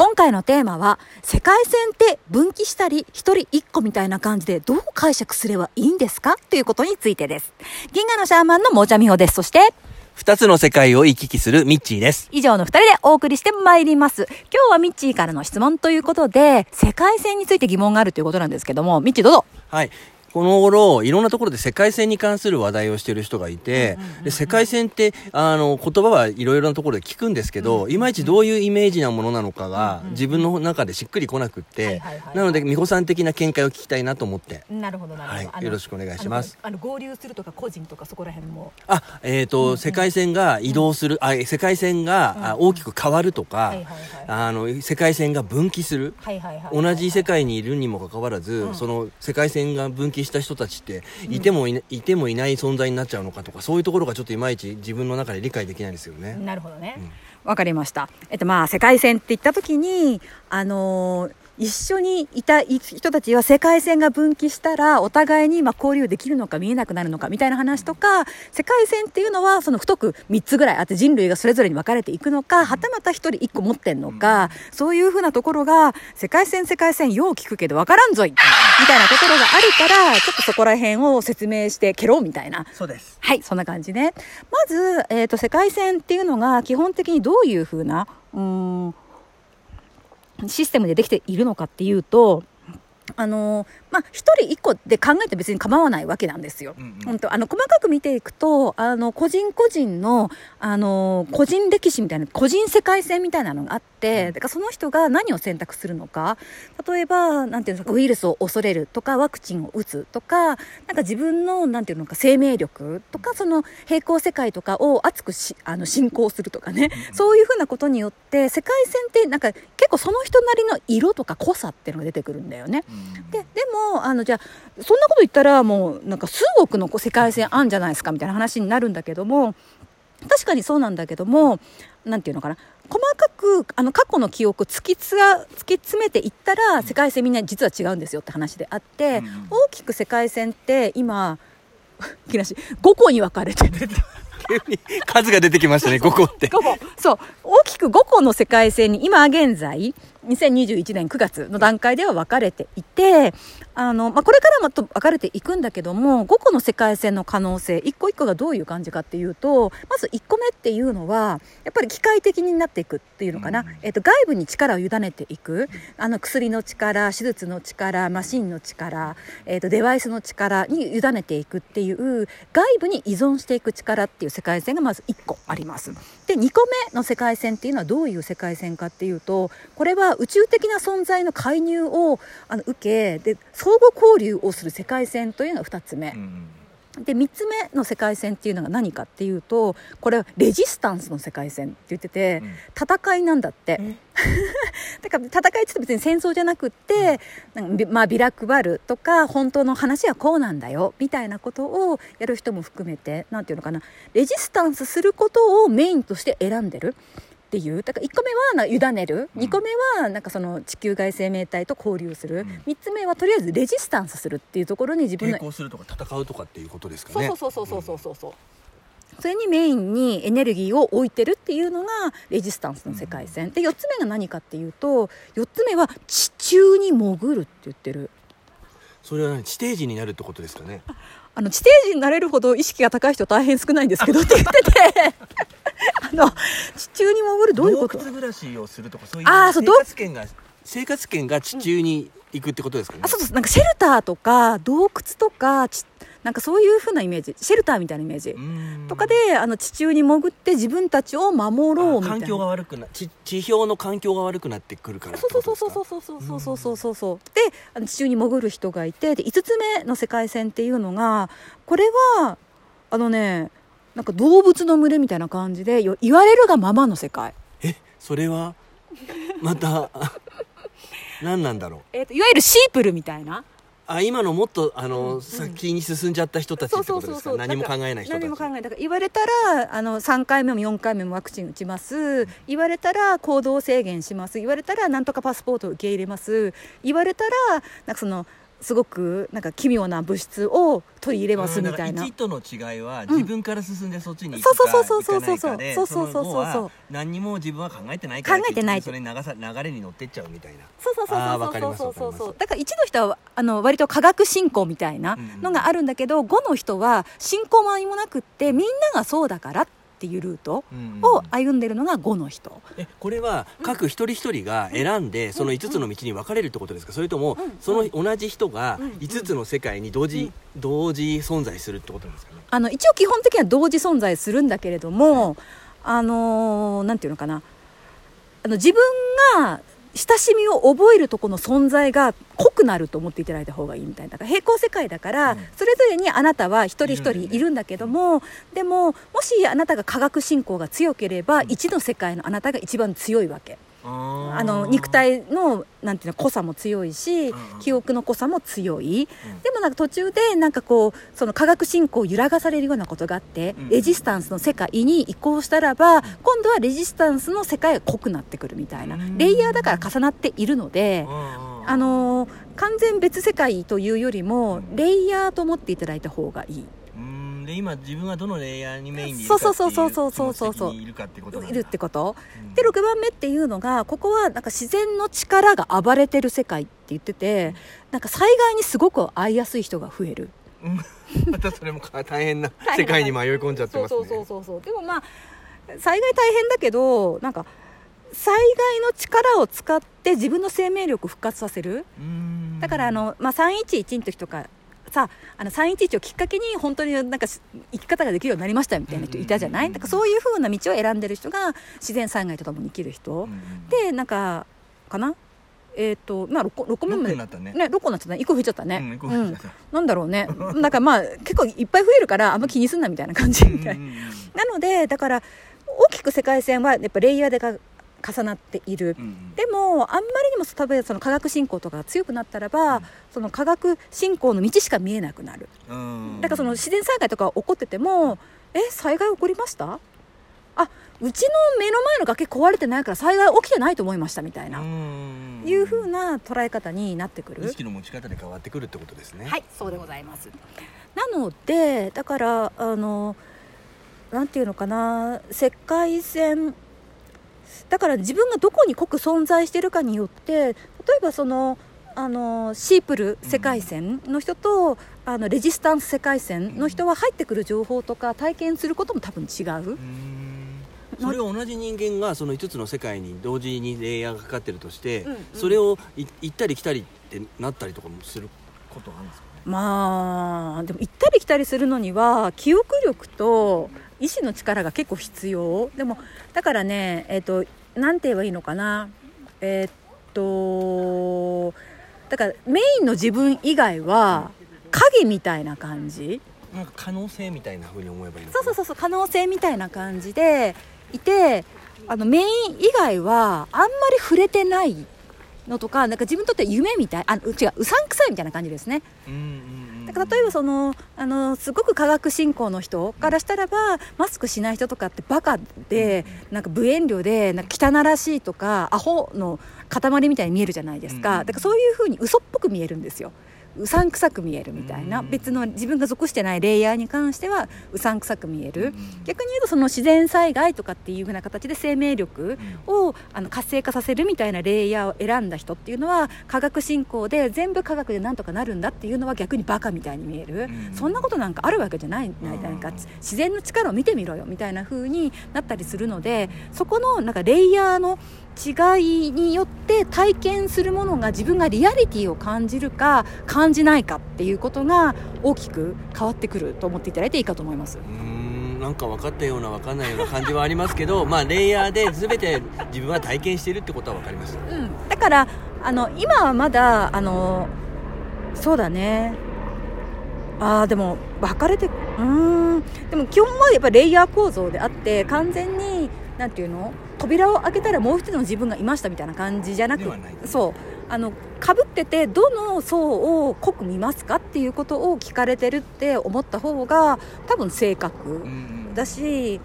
今回のテーマは、世界線って分岐したり、一人一個みたいな感じでどう解釈すればいいんですか？ということについてです。銀河のシャーマンのもーちゃみほです。そして、二つの世界を行き来するミッチーです。以上の二人でお送りしてまいります。今日はミッチーからの質問ということで、世界線について疑問があるということなんですけども、ミッチーどうぞ。はい。この頃、いろんなところで世界線に関する話題をしている人がいて、で世界線って、あの、言葉はいろいろなところで聞くんですけど、いまいちどういうイメージなものなのかが、自分の中でしっくりこなくって、なので、美穂さん的な見解を聞きたいなと思って、なるほど、なはいよろしくお願いします。あの、合流するとか個人とかそこら辺も。あ、えっ、と、世界線が移動する、あ、世界線が、あ大きく変わるとか、あの、世界線が分岐する。同じ世界にいるにもかかわらず、その世界線が分岐した人たちっていてもい,、いてもいない存在になっちゃうのかとかそういうところがちょっといまいち自分の中で理解できないですよね。なるほどね。わ、かりました。えっとまあ世界線って言った時にあのー一緒にいた人たちは世界線が分岐したらお互いにまあ交流できるのか見えなくなるのかみたいな話とか世界線っていうのはその太く3つぐらいあって人類がそれぞれに分かれていくのかはたまた1人1個持ってんのかそういうふうなところが世界線世界線よう聞くけど分からんぞいみたいなところがあるからちょっとそこら辺を説明してけろみたいなそうです。はい、そんな感じね。まず、えっ、と、世界線っていうのが基本的にどういうふうな、うーん、システムでできているのかっていうと、あのまあ、一人一個で考えて別に構わないわけなんですよ。うんうん。本当あの細かく見ていくとあの個人個人のあの個人歴史みたいな個人世界線みたいなのがあってだからその人が何を選択するのか例えばなんていうんですかウイルスを恐れるとかワクチンを打つとかなんか自分のなんていうのか生命力とかその平行世界とかを熱くしあの信仰するとかね。そういうふうなことによって世界線ってなんか結構その人なりの色とか濃さっていうのが出てくるんだよね。ででもあのじゃあそんなこと言ったらもうなんか数億の世界線あんじゃないですかみたいな話になるんだけども確かにそうなんだけどもなんていうのかな。細かくあの過去の記憶突きつが突き詰めていったら世界線みんな実は違うんですよって話であって、うん大きく世界線って今いきなし5個に分かれてる。数が出てきましたね、5個って。5個。そう。大きく5個の世界線に今現在2021年9月の段階では分かれていてあの、まあ、これからもと分かれていくんだけども5個の世界線の可能性1個1個がどういう感じかっていうとまず1個目っていうのはやっぱり機械的になっていくっていうのかな、えっと外部に力を委ねていく。あの薬の力手術の力マシンの力、えっとデバイスの力に委ねていくっていう外部に依存していく力っていう世界線がまず1個あります。で2個目の世界線っていうのはどういう世界線かっていうとこれは宇宙的な存在の介入をあの受けで相互交流をする世界線というのが2つ目。で3つ目の世界線っていうのが何かっていうとこれはレジスタンスの世界線って言ってて、戦いなんだって。だから戦いって別に戦争じゃなくって、なんかびまあ、ビラ配るとか本当の話はこうなんだよみたいなことをやる人も含めてなんていうのかなレジスタンスすることをメインとして選んでる。っていう？だから1個目はな委ねる。2個目はなんかその地球外生命体と交流する、3つ目はとりあえずレジスタンスするっていうところに自分の抵抗するとか戦うとかっていうことですかそうね。そうそうそうそうそうそうそれにメインにエネルギーを置いてるっていうのがレジスタンスの世界線。で4つ目が何かっていうと4つ目は地中に潜るって言ってる。それは何？地底人になるってことですかね。あの地底人になれるほど意識が高い人大変少ないんですけどって言ってて あの地中に潜るどういうこと？洞窟暮らしをするとかそういう生あーそう洞活圏が生活圏が地中に行くってことですかね。あそうそうなんかシェルターとか洞窟とかちなんかそういう風なイメージ。シェルターみたいなイメージ。うん。とかであの地中に潜って自分たちを守ろうみたいな。環境が悪くな地地表の環境が悪くなってくるからそうそうそうそうそうそうそうそうそうそうであの地中に潜る人がいてで5つ目の世界線っていうのがこれはあのねなんか動物の群れみたいな感じでよ言われるがままの世界、えそれはまた 何なんだろう。えー、といわゆるシープルみたいな。あ今のもっとあの、先に進んじゃった人たちってことですか？何も考えない人たち。何も考えない。だから言われたらあの3回目も4回目もワクチン打ちます。言われたら行動制限します。言われたらなんとかパスポートを受け入れます。言われたらなんかそのすごくなんか奇妙な物質を取り入れますみたいな。1との違いは自分から進んでそっちに行そうくかそうそうそう。行かないかでそうそうそうそうそう。その後は何にも自分は考えてないから考えてないそれに流さ流れに乗ってっちゃうみたいな。そうそうそうそうそう。そうそうだから1の人はあの割と科学進行みたいなのがあるんだけど、5の人は進行も何もなくってみんながそうだからっていうルートうんを歩んでるのが5の人。えこれは各一人一人が選んでその5つの道に分かれるってことですか？それともうん。その同じ人がうん。5つの世界に同時同時存在するってことなんですかね？あの一応基本的には同時存在するんだけれども、あのーなんていうのかな？あの自分が親しみを覚えるとこの存在が濃くなると思っていただいた方がいいみたいな。平行世界だから、うん。それぞれにあなたは一人一人いるんだよねいるん。だけども、でももしあなたが科学信仰が強ければ、一の世界のあなたが一番強いわけ。ああの肉体のなんていうの濃さも強いし記憶の濃さも強い、うん。でもなんか途中でなんかこうその科学進行を揺らがされるようなことがあって、うんレジスタンスの世界に移行したらば、今度はレジスタンスの世界が濃くなってくるみたいな、うん。レイヤーだから重なっているので、ああのー完全別世界というよりも、うん。レイヤーと思っていただいた方がいい。うんで今自分がどのレイヤーにメインにいるそうかっていういるかってこといるってこと？うん。で6番目っていうのがここはなんか自然の力が暴れてる世界って言っててなんか災害にすごく遭いやすい人が増える。うん。またそれもか大変な世界に迷い込んじゃってますね。そうそうそうそうでもまあ災害大変だけどなんか災害の力を使って自分の生命力を復活させる。うん。だからあの、まあ、311の時とかさあの311をきっかけに本当になんかし生き方ができるようになりましたみたいな人いたじゃない、だからそういうふうな道を選んでる人が自然災害とともに生きる人、うんでなんかかな？えっ、とまあ 6, 6個目。六までになったね。ね6個になっちゃったね。1個増えちゃった。ね、うん。うんなんだろうね。だからまあ結構いっぱい増えるからあんま気にすんなみたいな感じみたい。なのでだから大きく世界線はやっぱレイヤーでか重なっている、うんうん。でもあんまりにも例えばその科学進行とかが強くなったらば、うん。その科学進行の道しか見えなくなる。うん。だからその自然災害とか起こっててもえ災害起こりました？あうちの目の前の崖壊れてないから災害起きてないと思いましたみたいな、うんいうふうな捉え方になってくる。意識の持ち方で変わってくるってことですね。はい、そうでございます。なので、だから、あの。なんていうのかな、世界線。だから、自分がどこに濃く存在しているかによって、例えば、その。あのシープル世界線の人と、あのレジスタンス世界線の人は入ってくる情報とか体験することも多分違う、うん。それを同じ人間がその5つの世界に同時にレイヤーがかかってるとして、うんうん。それをい行ったり来たりってなったりとかもすることあるんですか？ねまあでも行ったり来たりするのには記憶力と意志の力が結構必要。でもだからねえっ、となんて言えばいいのかな。えっ、とだからメインの自分以外は影みたいな感じ。なんか可能性みたいな風に思えばいいのそうそうそうそう可能性みたいな感じでいてあのメイン以外はあんまり触れてないのとかなんか自分にとって夢みたいあ違ううさんくさいみたいな感じですね。うんだから例えばそのあのすごく科学進行の人からしたらばマスクしない人とかってバカでなんか無遠慮でなんか汚らしいとかアホの塊みたいに見えるじゃないですうんかだからそういうふうに嘘っぽく見えるんですようさんくさく見えるみたいなうん。別の自分が属してないレイヤーに関してはうさんくさく見える。うん。逆に言うとその自然災害とかっていうふうな形で生命力をあの活性化させるみたいなレイヤーを選んだ人っていうのは科学進行で全部科学でなんとかなるんだっていうのは逆にバカみたいに見える、うん。そんなことなんかあるわけじゃない。ん。なんか自然の力を見てみろよみたいな風になったりするのでそこのなんかレイヤーの違いによって体験するものが自分がリアリティを感じるか感じないかっていうことが大きく変わってくると思っていただいていいかと思います。うーんなんか分かったような分かんないような感じはありますけど まあレイヤーで全て自分は体験しているってことは分かりましたうん、だからあの今はまだあのそうだね。あーでも分かれてうーん。でも基本はやっぱレイヤー構造であって完全になんていうの？扉を開けたらもう一人の自分がいましたみたいな感じじゃなくそうあのかぶっててどの層を濃く見ますかっていうことを聞かれてるって思った方が多分正確。だし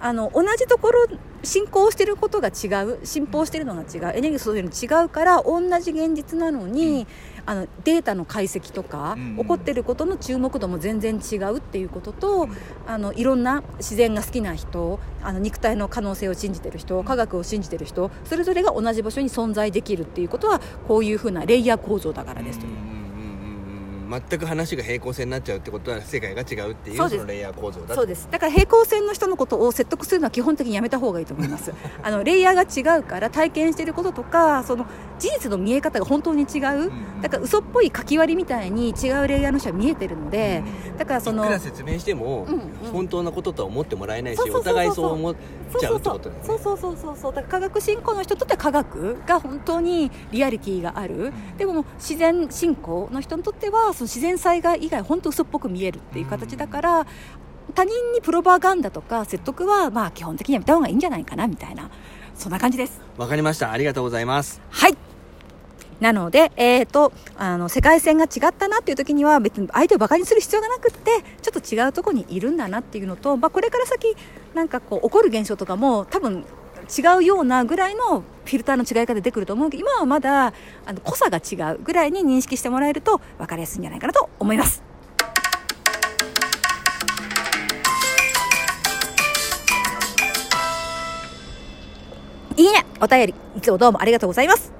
あの同じところ進行してることが違う進歩してるのが違うエネルギーそういうの違うから同じ現実なのに、あのデータの解析とか、うん。起こってることの注目度も全然違うっていうことと、あのいろんな自然が好きな人あの肉体の可能性を信じてる人科学を信じてる人それぞれが同じ場所に存在できるっていうことはこういうふうなレイヤー構造だからですという。全く話が平行線になっちゃうってことは世界が違うっていうそのレイヤー構造だそうです。だから平行線の人のことを説得するのは基本的にやめた方がいいと思います。あのレイヤーが違うから体験していることとかその事実の見え方が本当に違う。だから嘘っぽい書き割りみたいに違うレイヤーの人は見えてるのでだからそのいくら説明しても、本当なこととは思ってもらえないしお互いそう思っちゃうってことだよね。そうそうそうそうそう。だから科学進行の人にとっては科学が本当にリアリティがある、でも自然進行の人にとってはその自然災害以外本当嘘っぽく見えるっていう形だから、他人にプロパガンダとか説得はまあ基本的にやめた方がいいんじゃないかなみたいなそんな感じです。わかりました。ありがとうございます。はい。なので、えー、とあの世界線が違ったなっていう時には別に相手をバカにする必要がなくってちょっと違うところにいるんだなっていうのと、まあ、これから先なんかこう起こる現象とかも多分違うようなぐらいのフィルターの違いが出てくると思うけど今はまだあの濃さが違うぐらいに認識してもらえると分かりやすいんじゃないかなと思います。いいねお便りいつもどうもありがとうございます